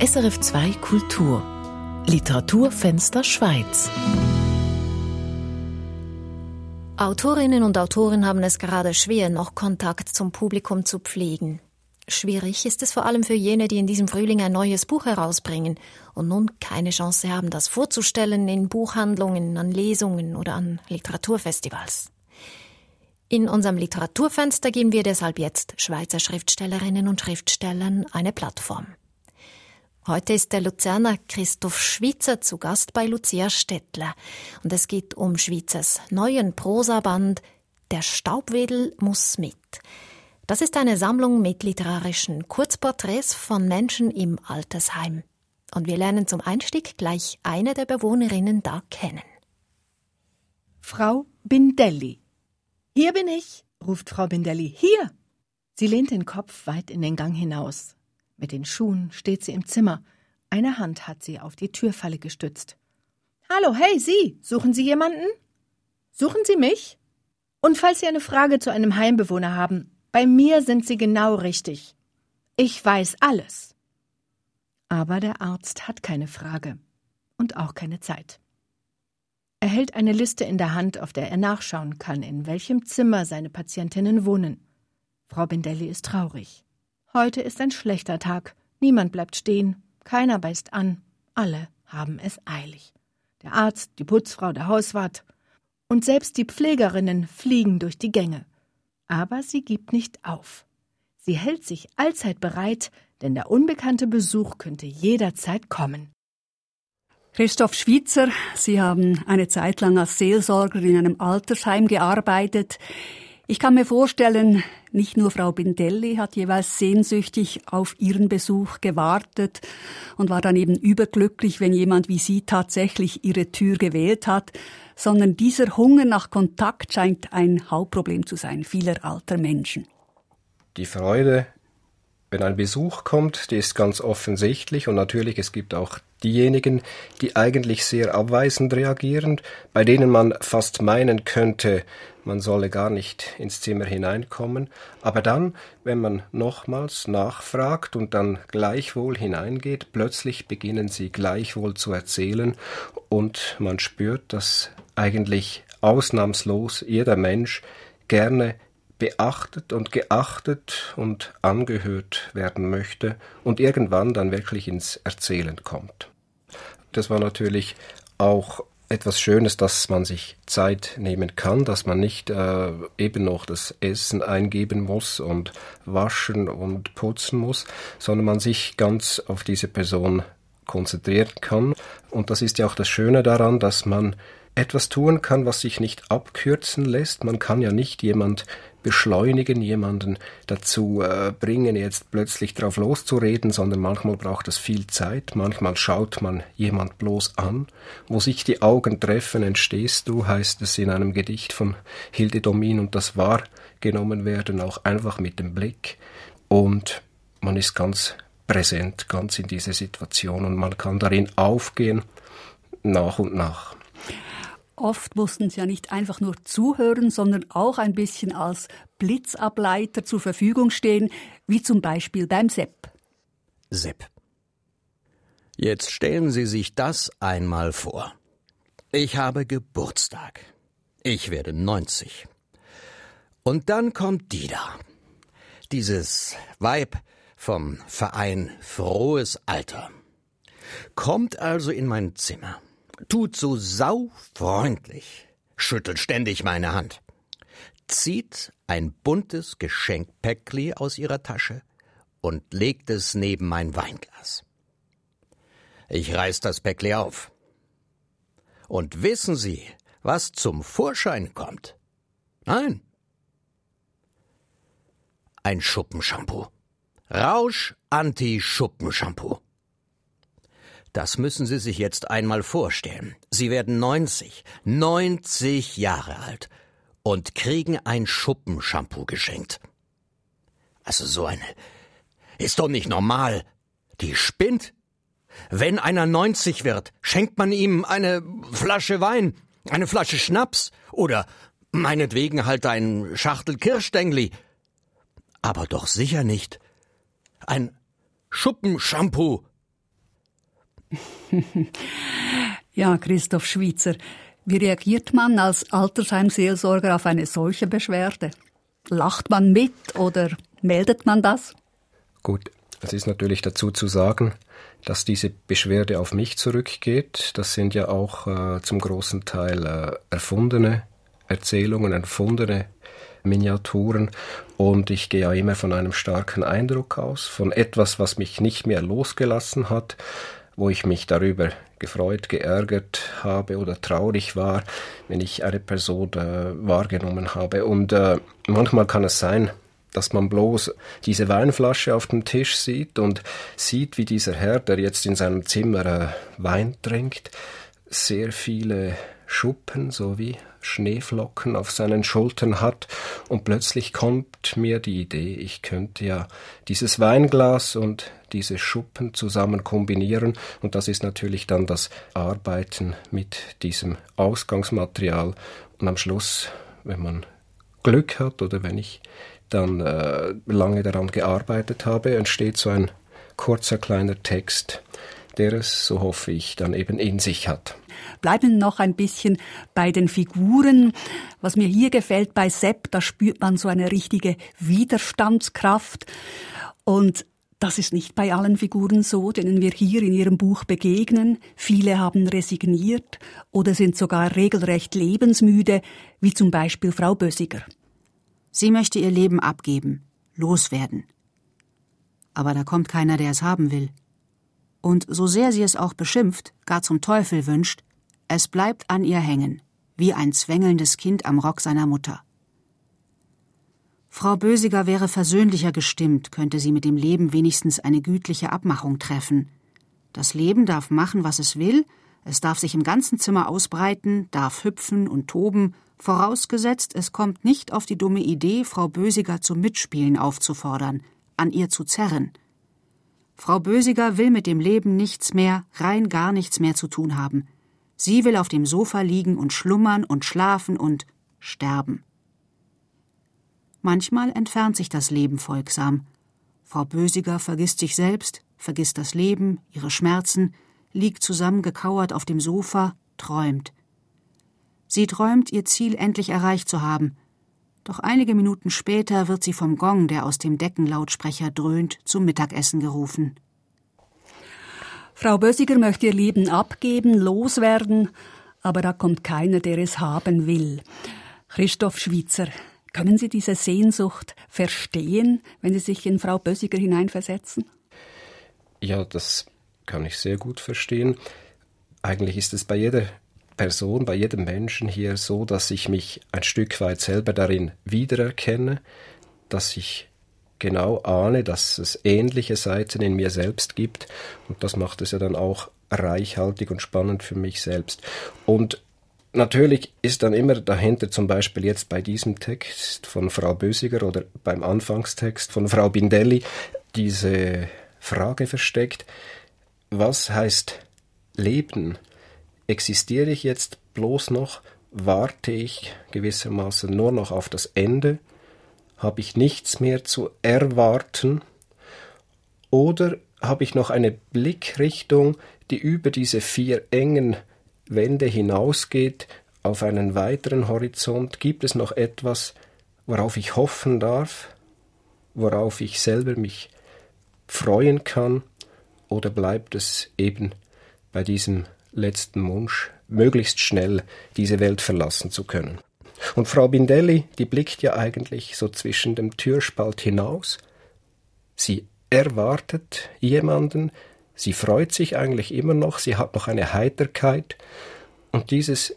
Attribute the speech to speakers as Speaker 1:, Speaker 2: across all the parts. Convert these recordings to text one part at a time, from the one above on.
Speaker 1: SRF 2 Kultur Literaturfenster Schweiz
Speaker 2: Autorinnen und Autoren haben es gerade schwer, noch Kontakt zum Publikum zu pflegen. Schwierig ist es vor allem für jene, die in diesem Frühling ein neues Buch herausbringen und nun keine Chance haben, das vorzustellen in Buchhandlungen, an Lesungen oder an Literaturfestivals. In unserem Literaturfenster geben wir deshalb jetzt Schweizer Schriftstellerinnen und Schriftstellern eine Plattform. Heute ist der Luzerner Christoph Schwitzer zu Gast bei Lucia Stettler und es geht um Schwitzers neuen Prosaband Der Staubwedel muss mit. Das ist eine Sammlung mit literarischen Kurzporträts von Menschen im Altersheim. Und wir lernen zum Einstieg gleich eine der Bewohnerinnen da kennen.
Speaker 3: Frau Bindelli. Hier bin ich, ruft Frau Bindelli. Hier! Sie lehnt den Kopf weit in den Gang hinaus. Mit den Schuhen steht sie im Zimmer. Eine Hand hat sie auf die Türfalle gestützt. Hallo, hey, Sie! Suchen Sie jemanden? Suchen Sie mich? Und falls Sie eine Frage zu einem Heimbewohner haben, bei mir sind Sie genau richtig. Ich weiß alles. Aber der Arzt hat keine Frage und auch keine Zeit. Er hält eine Liste in der Hand, auf der er nachschauen kann, in welchem Zimmer seine Patientinnen wohnen. Frau Bindelli ist traurig. Heute ist ein schlechter Tag. Niemand bleibt stehen, keiner beißt an, alle haben es eilig. Der Arzt, die Putzfrau, der Hauswart und selbst die Pflegerinnen fliegen durch die Gänge. Aber sie gibt nicht auf. Sie hält sich allzeit bereit, denn der unbekannte Besuch könnte jederzeit kommen.
Speaker 4: Christoph Schwitzer, Sie haben eine Zeit lang als Seelsorger in einem Altersheim gearbeitet. Ich kann mir vorstellen, nicht nur Frau Bindelli hat jeweils sehnsüchtig auf ihren Besuch gewartet und war dann eben überglücklich, wenn jemand wie Sie tatsächlich Ihre Tür gewählt hat, sondern dieser Hunger nach Kontakt scheint ein Hauptproblem zu sein vieler alter Menschen.
Speaker 5: Die Freude, wenn ein Besuch kommt, die ist ganz offensichtlich und natürlich es gibt auch diejenigen, die eigentlich sehr abweisend reagieren, bei denen man fast meinen könnte, man solle gar nicht ins Zimmer hineinkommen, aber dann, wenn man nochmals nachfragt und dann gleichwohl hineingeht, plötzlich beginnen sie gleichwohl zu erzählen und man spürt, dass eigentlich ausnahmslos jeder Mensch gerne beachtet und geachtet und angehört werden möchte und irgendwann dann wirklich ins Erzählen kommt. Das war natürlich auch etwas Schönes, dass man sich Zeit nehmen kann, dass man nicht äh, eben noch das Essen eingeben muss und waschen und putzen muss, sondern man sich ganz auf diese Person konzentrieren kann. Und das ist ja auch das Schöne daran, dass man etwas tun kann, was sich nicht abkürzen lässt. Man kann ja nicht jemand beschleunigen, jemanden dazu äh, bringen, jetzt plötzlich drauf loszureden, sondern manchmal braucht es viel Zeit, manchmal schaut man jemand bloß an. Wo sich die Augen treffen, entstehst du, heißt es in einem Gedicht von Hilde Domin und das wahrgenommen werden, auch einfach mit dem Blick. Und man ist ganz präsent, ganz in dieser Situation und man kann darin aufgehen, nach und nach.
Speaker 4: Oft mussten sie ja nicht einfach nur zuhören, sondern auch ein bisschen als Blitzableiter zur Verfügung stehen, wie zum Beispiel beim Sepp.
Speaker 6: Sepp. Jetzt stellen Sie sich das einmal vor. Ich habe Geburtstag. Ich werde 90. Und dann kommt die da. Dieses Weib vom Verein Frohes Alter. Kommt also in mein Zimmer tut so saufreundlich, schüttelt ständig meine Hand, zieht ein buntes Geschenkpäckli aus ihrer Tasche und legt es neben mein Weinglas. Ich reiß das Päckli auf. Und wissen Sie, was zum Vorschein kommt? Nein. Ein Schuppenshampoo. Rausch Anti-Schuppenshampoo. Das müssen Sie sich jetzt einmal vorstellen. Sie werden 90, 90 Jahre alt und kriegen ein Schuppenshampoo geschenkt. Also so eine ist doch nicht normal. Die spinnt. Wenn einer 90 wird, schenkt man ihm eine Flasche Wein, eine Flasche Schnaps oder meinetwegen halt ein Schachtel Kirschstängli. Aber doch sicher nicht ein Schuppenshampoo
Speaker 4: ja, Christoph Schweizer, wie reagiert man als Altersheimseelsorger auf eine solche Beschwerde? Lacht man mit oder meldet man das?
Speaker 5: Gut, es ist natürlich dazu zu sagen, dass diese Beschwerde auf mich zurückgeht. Das sind ja auch äh, zum großen Teil äh, erfundene Erzählungen, erfundene Miniaturen. Und ich gehe ja immer von einem starken Eindruck aus, von etwas, was mich nicht mehr losgelassen hat, wo ich mich darüber gefreut, geärgert habe oder traurig war, wenn ich eine Person äh, wahrgenommen habe. Und äh, manchmal kann es sein, dass man bloß diese Weinflasche auf dem Tisch sieht und sieht, wie dieser Herr, der jetzt in seinem Zimmer äh, Wein trinkt, sehr viele Schuppen sowie Schneeflocken auf seinen Schultern hat, und plötzlich kommt mir die Idee, ich könnte ja dieses Weinglas und diese Schuppen zusammen kombinieren, und das ist natürlich dann das Arbeiten mit diesem Ausgangsmaterial, und am Schluss, wenn man Glück hat oder wenn ich dann äh, lange daran gearbeitet habe, entsteht so ein kurzer kleiner Text, der es, so hoffe ich, dann eben in sich hat.
Speaker 4: Bleiben noch ein bisschen bei den Figuren. Was mir hier gefällt bei Sepp, da spürt man so eine richtige Widerstandskraft. Und das ist nicht bei allen Figuren so, denen wir hier in Ihrem Buch begegnen. Viele haben resigniert oder sind sogar regelrecht lebensmüde, wie zum Beispiel Frau Bösiger.
Speaker 7: Sie möchte ihr Leben abgeben, loswerden. Aber da kommt keiner, der es haben will. Und so sehr sie es auch beschimpft, gar zum Teufel wünscht, es bleibt an ihr hängen, wie ein zwängelndes Kind am Rock seiner Mutter. Frau Bösiger wäre versöhnlicher gestimmt, könnte sie mit dem Leben wenigstens eine gütliche Abmachung treffen. Das Leben darf machen, was es will, es darf sich im ganzen Zimmer ausbreiten, darf hüpfen und toben, vorausgesetzt, es kommt nicht auf die dumme Idee, Frau Bösiger zum Mitspielen aufzufordern, an ihr zu zerren. Frau Bösiger will mit dem Leben nichts mehr, rein gar nichts mehr zu tun haben. Sie will auf dem Sofa liegen und schlummern und schlafen und sterben. Manchmal entfernt sich das Leben folgsam. Frau Bösiger vergisst sich selbst, vergisst das Leben, ihre Schmerzen, liegt zusammengekauert auf dem Sofa, träumt. Sie träumt, ihr Ziel endlich erreicht zu haben. Doch einige Minuten später wird sie vom Gong, der aus dem Deckenlautsprecher dröhnt, zum Mittagessen gerufen.
Speaker 4: Frau Bösiger möchte ihr Leben abgeben, loswerden, aber da kommt keiner, der es haben will. Christoph Schwitzer, können Sie diese Sehnsucht verstehen, wenn Sie sich in Frau Bösiger hineinversetzen?
Speaker 5: Ja, das kann ich sehr gut verstehen. Eigentlich ist es bei jeder Person, bei jedem Menschen hier so, dass ich mich ein Stück weit selber darin wiedererkenne, dass ich genau ahne, dass es ähnliche Seiten in mir selbst gibt und das macht es ja dann auch reichhaltig und spannend für mich selbst. Und natürlich ist dann immer dahinter zum Beispiel jetzt bei diesem Text von Frau Bösiger oder beim Anfangstext von Frau Bindelli diese Frage versteckt, was heißt Leben? Existiere ich jetzt bloß noch? Warte ich gewissermaßen nur noch auf das Ende? Habe ich nichts mehr zu erwarten? Oder habe ich noch eine Blickrichtung, die über diese vier engen Wände hinausgeht, auf einen weiteren Horizont? Gibt es noch etwas, worauf ich hoffen darf, worauf ich selber mich freuen kann? Oder bleibt es eben bei diesem letzten Wunsch, möglichst schnell diese Welt verlassen zu können? Und Frau Bindelli, die blickt ja eigentlich so zwischen dem Türspalt hinaus. Sie erwartet jemanden, sie freut sich eigentlich immer noch, sie hat noch eine Heiterkeit. Und dieses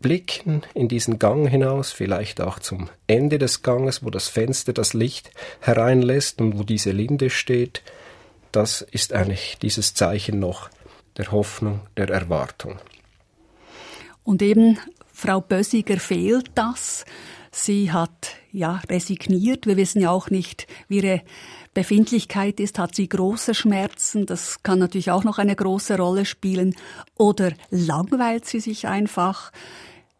Speaker 5: Blicken in diesen Gang hinaus, vielleicht auch zum Ende des Ganges, wo das Fenster das Licht hereinlässt und wo diese Linde steht, das ist eigentlich dieses Zeichen noch der Hoffnung, der Erwartung.
Speaker 4: Und eben Frau Bösiger fehlt das. Sie hat ja resigniert. Wir wissen ja auch nicht, wie ihre Befindlichkeit ist. Hat sie große Schmerzen? Das kann natürlich auch noch eine große Rolle spielen. Oder langweilt sie sich einfach?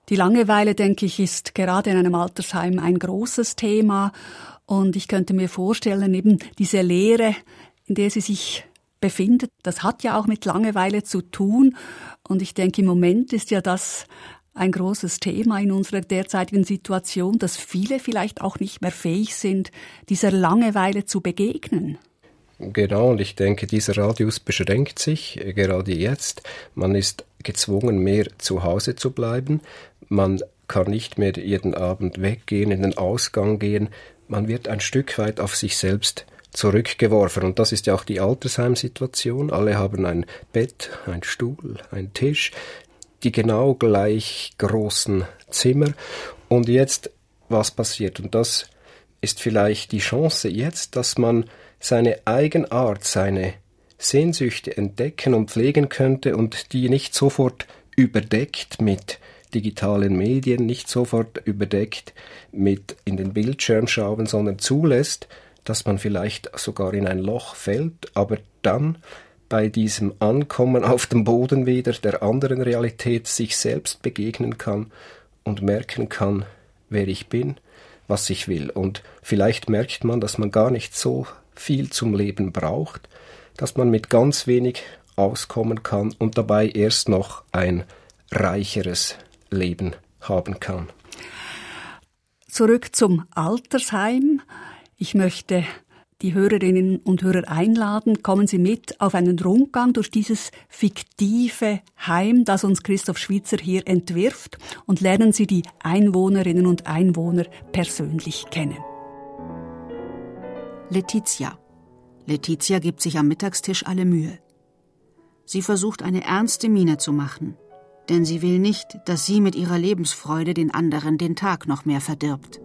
Speaker 4: Die Langeweile, denke ich, ist gerade in einem Altersheim ein großes Thema. Und ich könnte mir vorstellen, eben diese Leere, in der sie sich befindet. Das hat ja auch mit Langeweile zu tun. Und ich denke, im Moment ist ja das ein großes Thema in unserer derzeitigen Situation, dass viele vielleicht auch nicht mehr fähig sind, dieser Langeweile zu begegnen.
Speaker 5: Genau, und ich denke, dieser Radius beschränkt sich äh, gerade jetzt. Man ist gezwungen, mehr zu Hause zu bleiben. Man kann nicht mehr jeden Abend weggehen, in den Ausgang gehen. Man wird ein Stück weit auf sich selbst zurückgeworfen. Und das ist ja auch die Altersheimsituation. Alle haben ein Bett, ein Stuhl, ein Tisch, die genau gleich großen Zimmer. Und jetzt, was passiert? Und das ist vielleicht die Chance jetzt, dass man seine Eigenart, seine Sehnsüchte entdecken und pflegen könnte und die nicht sofort überdeckt mit digitalen Medien, nicht sofort überdeckt mit in den Bildschirm schauen, sondern zulässt, dass man vielleicht sogar in ein Loch fällt, aber dann bei diesem Ankommen auf dem Boden wieder der anderen Realität sich selbst begegnen kann und merken kann, wer ich bin, was ich will. Und vielleicht merkt man, dass man gar nicht so viel zum Leben braucht, dass man mit ganz wenig auskommen kann und dabei erst noch ein reicheres Leben haben kann.
Speaker 4: Zurück zum Altersheim. Ich möchte die Hörerinnen und Hörer einladen, kommen Sie mit auf einen Rundgang durch dieses fiktive Heim, das uns Christoph Schwitzer hier entwirft, und lernen Sie die Einwohnerinnen und Einwohner persönlich kennen.
Speaker 7: Letizia. Letizia gibt sich am Mittagstisch alle Mühe. Sie versucht eine ernste Miene zu machen, denn sie will nicht, dass sie mit ihrer Lebensfreude den anderen den Tag noch mehr verdirbt.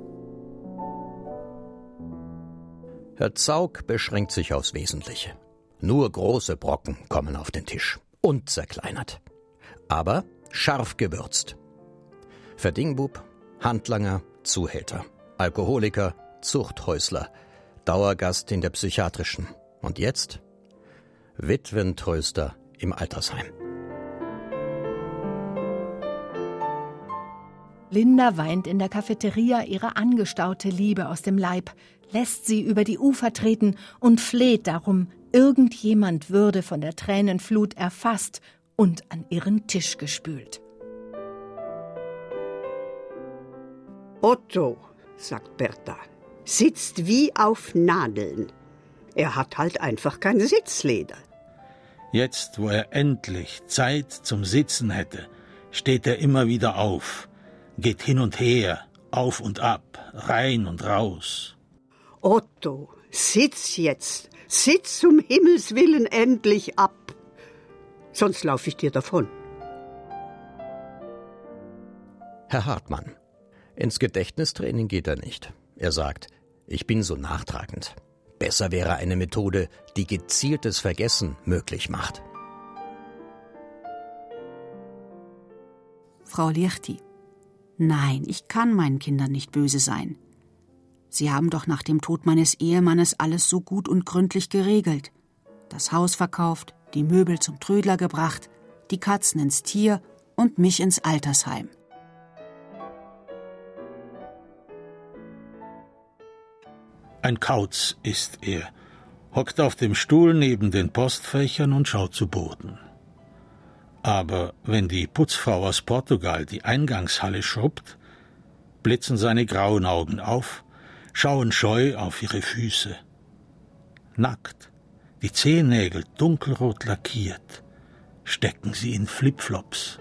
Speaker 6: Herr Zaug beschränkt sich aufs Wesentliche. Nur große Brocken kommen auf den Tisch. Und zerkleinert. Aber scharf gewürzt. Verdingbub, Handlanger, Zuhälter, Alkoholiker, Zuchthäusler, Dauergast in der psychiatrischen. Und jetzt? Witwentröster im Altersheim.
Speaker 3: Linda weint in der Cafeteria ihre angestaute Liebe aus dem Leib, lässt sie über die Ufer treten und fleht darum, irgendjemand würde von der Tränenflut erfasst und an ihren Tisch gespült.
Speaker 8: Otto, sagt Bertha, sitzt wie auf Nadeln. Er hat halt einfach kein Sitzleder.
Speaker 9: Jetzt, wo er endlich Zeit zum Sitzen hätte, steht er immer wieder auf geht hin und her, auf und ab, rein und raus.
Speaker 8: Otto, sitz jetzt, sitz um Himmels willen endlich ab, sonst lauf ich dir davon.
Speaker 6: Herr Hartmann, ins Gedächtnistraining geht er nicht. Er sagt, ich bin so nachtragend. Besser wäre eine Methode, die gezieltes Vergessen möglich macht.
Speaker 7: Frau Liechti, Nein, ich kann meinen Kindern nicht böse sein. Sie haben doch nach dem Tod meines Ehemannes alles so gut und gründlich geregelt. Das Haus verkauft, die Möbel zum Trödler gebracht, die Katzen ins Tier und mich ins Altersheim.
Speaker 9: Ein Kauz ist er, hockt auf dem Stuhl neben den Postfächern und schaut zu Boden. Aber wenn die Putzfrau aus Portugal die Eingangshalle schrubbt, blitzen seine grauen Augen auf, schauen scheu auf ihre Füße. Nackt, die Zehennägel dunkelrot lackiert, stecken sie in Flipflops.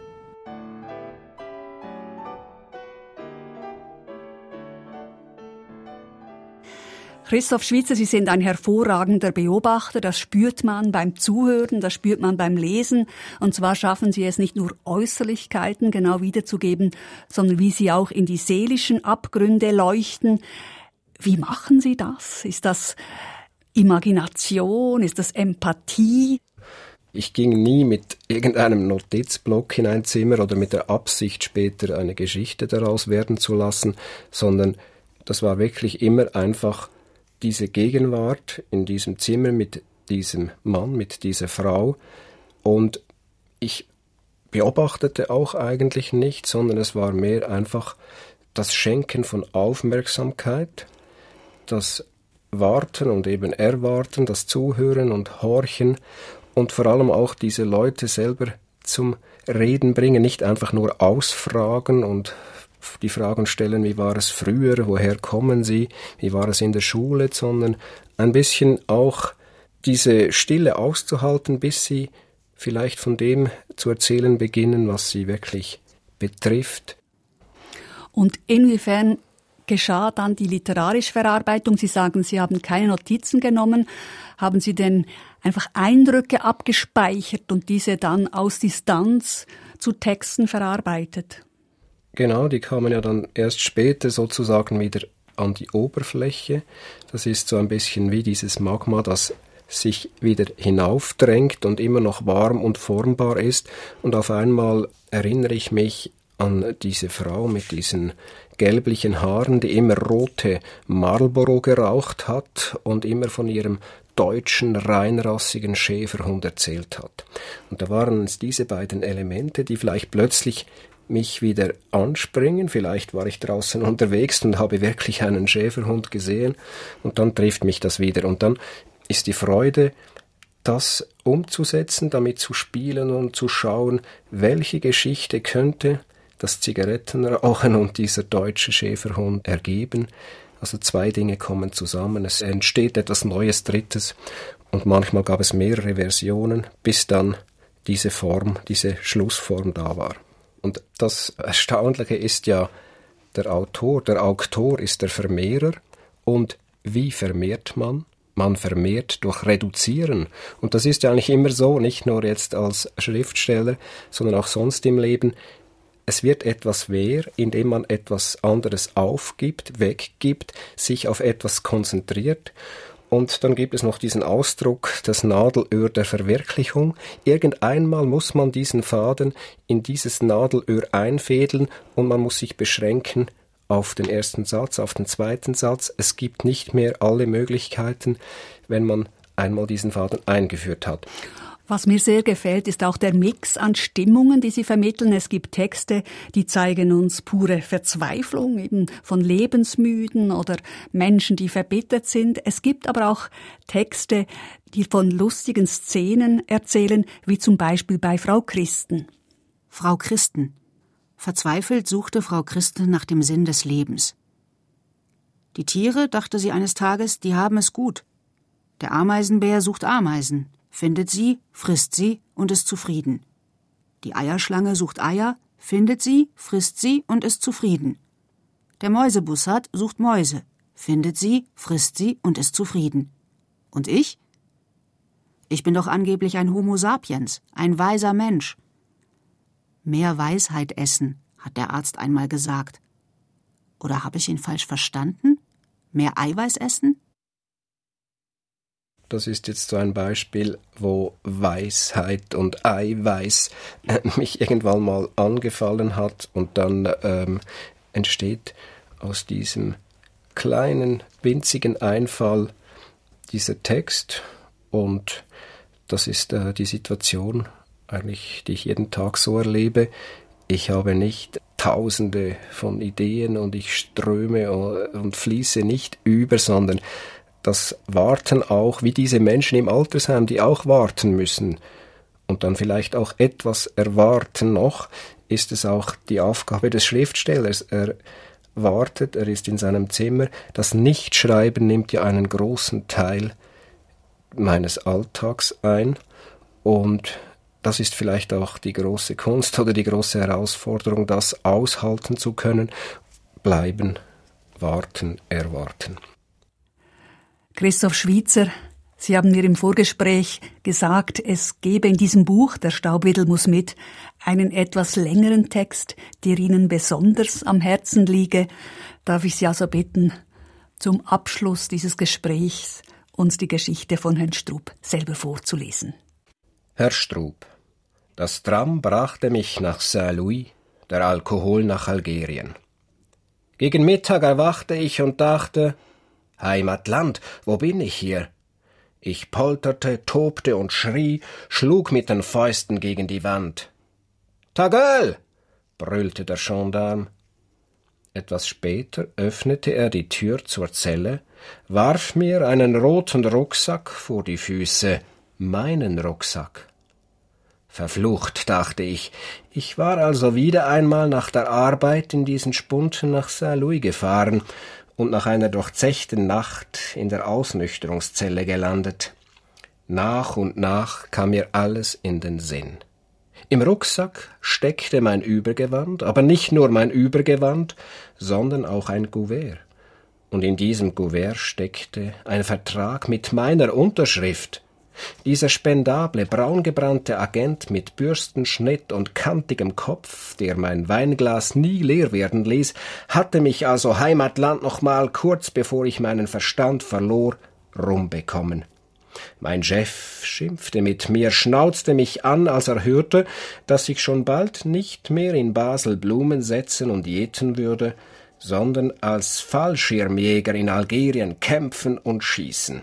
Speaker 4: Christoph Schwitzer, Sie sind ein hervorragender Beobachter. Das spürt man beim Zuhören, das spürt man beim Lesen. Und zwar schaffen Sie es nicht nur Äußerlichkeiten genau wiederzugeben, sondern wie Sie auch in die seelischen Abgründe leuchten. Wie machen Sie das? Ist das Imagination? Ist das Empathie?
Speaker 5: Ich ging nie mit irgendeinem Notizblock in ein Zimmer oder mit der Absicht, später eine Geschichte daraus werden zu lassen, sondern das war wirklich immer einfach diese Gegenwart in diesem Zimmer mit diesem Mann, mit dieser Frau und ich beobachtete auch eigentlich nicht, sondern es war mehr einfach das Schenken von Aufmerksamkeit, das Warten und eben Erwarten, das Zuhören und Horchen und vor allem auch diese Leute selber zum Reden bringen, nicht einfach nur ausfragen und die Fragen stellen, wie war es früher, woher kommen Sie, wie war es in der Schule, sondern ein bisschen auch diese Stille auszuhalten, bis sie vielleicht von dem zu erzählen beginnen, was sie wirklich betrifft.
Speaker 4: Und inwiefern geschah dann die literarische Verarbeitung? Sie sagen, Sie haben keine Notizen genommen. Haben Sie denn einfach Eindrücke abgespeichert und diese dann aus Distanz zu Texten verarbeitet?
Speaker 5: Genau, die kamen ja dann erst später sozusagen wieder an die Oberfläche. Das ist so ein bisschen wie dieses Magma, das sich wieder hinaufdrängt und immer noch warm und formbar ist. Und auf einmal erinnere ich mich an diese Frau mit diesen gelblichen Haaren, die immer rote Marlboro geraucht hat und immer von ihrem deutschen reinrassigen Schäferhund erzählt hat. Und da waren es diese beiden Elemente, die vielleicht plötzlich mich wieder anspringen. Vielleicht war ich draußen unterwegs und habe wirklich einen Schäferhund gesehen und dann trifft mich das wieder. Und dann ist die Freude, das umzusetzen, damit zu spielen und zu schauen, welche Geschichte könnte das Zigarettenrauchen und dieser deutsche Schäferhund ergeben. Also zwei Dinge kommen zusammen, es entsteht etwas Neues, Drittes und manchmal gab es mehrere Versionen, bis dann diese Form, diese Schlussform da war. Und das Erstaunliche ist ja, der Autor, der Auktor ist der Vermehrer und wie vermehrt man? man vermehrt durch Reduzieren. Und das ist ja eigentlich immer so, nicht nur jetzt als Schriftsteller, sondern auch sonst im Leben. Es wird etwas wehr, indem man etwas anderes aufgibt, weggibt, sich auf etwas konzentriert. Und dann gibt es noch diesen Ausdruck, das Nadelöhr der Verwirklichung. Irgendeinmal muss man diesen Faden in dieses Nadelöhr einfädeln und man muss sich beschränken auf den ersten Satz, auf den zweiten Satz. Es gibt nicht mehr alle Möglichkeiten, wenn man einmal diesen Faden eingeführt hat.
Speaker 4: Was mir sehr gefällt, ist auch der Mix an Stimmungen, die Sie vermitteln. Es gibt Texte, die zeigen uns pure Verzweiflung, eben von Lebensmüden oder Menschen, die verbittert sind. Es gibt aber auch Texte, die von lustigen Szenen erzählen, wie zum Beispiel bei Frau Christen.
Speaker 7: Frau Christen. Verzweifelt suchte Frau Christen nach dem Sinn des Lebens. Die Tiere, dachte sie eines Tages, die haben es gut. Der Ameisenbär sucht Ameisen, findet sie, frisst sie und ist zufrieden. Die Eierschlange sucht Eier, findet sie, frisst sie und ist zufrieden. Der Mäusebussard sucht Mäuse, findet sie, frisst sie und ist zufrieden. Und ich? Ich bin doch angeblich ein Homo sapiens, ein weiser Mensch, Mehr Weisheit essen, hat der Arzt einmal gesagt. Oder habe ich ihn falsch verstanden? Mehr Eiweiß essen?
Speaker 5: Das ist jetzt so ein Beispiel, wo Weisheit und Eiweiß äh, mich irgendwann mal angefallen hat und dann ähm, entsteht aus diesem kleinen, winzigen Einfall dieser Text und das ist äh, die Situation, eigentlich, die ich jeden Tag so erlebe. Ich habe nicht tausende von Ideen und ich ströme und fließe nicht über, sondern das Warten auch, wie diese Menschen im Altersheim, die auch warten müssen und dann vielleicht auch etwas erwarten noch, ist es auch die Aufgabe des Schriftstellers. Er wartet, er ist in seinem Zimmer. Das Nichtschreiben nimmt ja einen großen Teil meines Alltags ein und das ist vielleicht auch die große Kunst oder die große Herausforderung, das aushalten zu können, bleiben, warten, erwarten.
Speaker 4: Christoph Schweizer, Sie haben mir im Vorgespräch gesagt, es gebe in diesem Buch, Der Staubwedel muss mit, einen etwas längeren Text, der Ihnen besonders am Herzen liege. Darf ich Sie also bitten, zum Abschluss dieses Gesprächs uns die Geschichte von Herrn Strupp selber vorzulesen?
Speaker 5: Herr Strub, das Tram brachte mich nach Saint-Louis, der Alkohol nach Algerien. Gegen Mittag erwachte ich und dachte, Heimatland, wo bin ich hier? Ich polterte, tobte und schrie, schlug mit den Fäusten gegen die Wand. Tagöl! brüllte der Gendarm. Etwas später öffnete er die Tür zur Zelle, warf mir einen roten Rucksack vor die Füße, meinen Rucksack. Verflucht, dachte ich. Ich war also wieder einmal nach der Arbeit in diesen Spunten nach Saint-Louis gefahren und nach einer durchzechten Nacht in der Ausnüchterungszelle gelandet. Nach und nach kam mir alles in den Sinn. Im Rucksack steckte mein Übergewand, aber nicht nur mein Übergewand, sondern auch ein Kuvert. Und in diesem Kuvert steckte ein Vertrag mit meiner Unterschrift. Dieser spendable, braungebrannte Agent mit Bürstenschnitt und kantigem Kopf, der mein Weinglas nie leer werden ließ, hatte mich also Heimatland noch mal kurz bevor ich meinen Verstand verlor, rumbekommen. Mein Chef schimpfte mit mir, schnauzte mich an, als er hörte, dass ich schon bald nicht mehr in Basel Blumen setzen und jäten würde, sondern als Fallschirmjäger in Algerien kämpfen und schießen.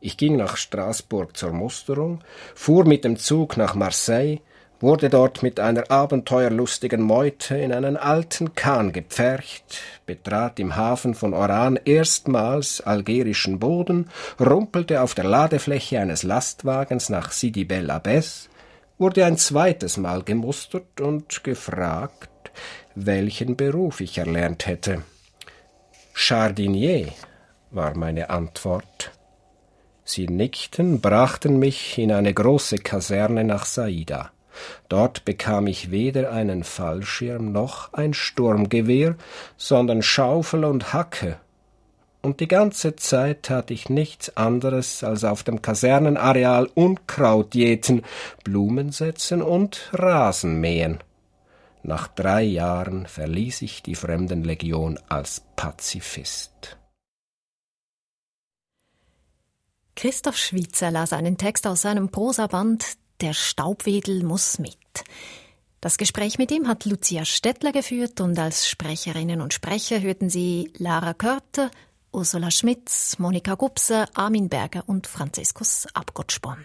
Speaker 5: Ich ging nach Straßburg zur Musterung, fuhr mit dem Zug nach Marseille, wurde dort mit einer abenteuerlustigen Meute in einen alten Kahn gepfercht, betrat im Hafen von Oran erstmals algerischen Boden, rumpelte auf der Ladefläche eines Lastwagens nach Sidi Bel Abbes, wurde ein zweites Mal gemustert und gefragt, welchen Beruf ich erlernt hätte. Jardinier war meine Antwort. Sie nickten, brachten mich in eine große Kaserne nach Saida. Dort bekam ich weder einen Fallschirm noch ein Sturmgewehr, sondern Schaufel und Hacke. Und die ganze Zeit tat ich nichts anderes, als auf dem Kasernenareal Unkraut jäten, Blumen setzen und Rasen mähen. Nach drei Jahren verließ ich die Fremdenlegion als Pazifist.
Speaker 2: Christoph Schwitzer las einen Text aus seinem Prosaband der Staubwedel muss mit. Das Gespräch mit ihm hat Lucia Stettler geführt und als Sprecherinnen und Sprecher hörten Sie Lara Körte, Ursula Schmitz, Monika Gubser, Armin Berger und Franziskus Abgottspon.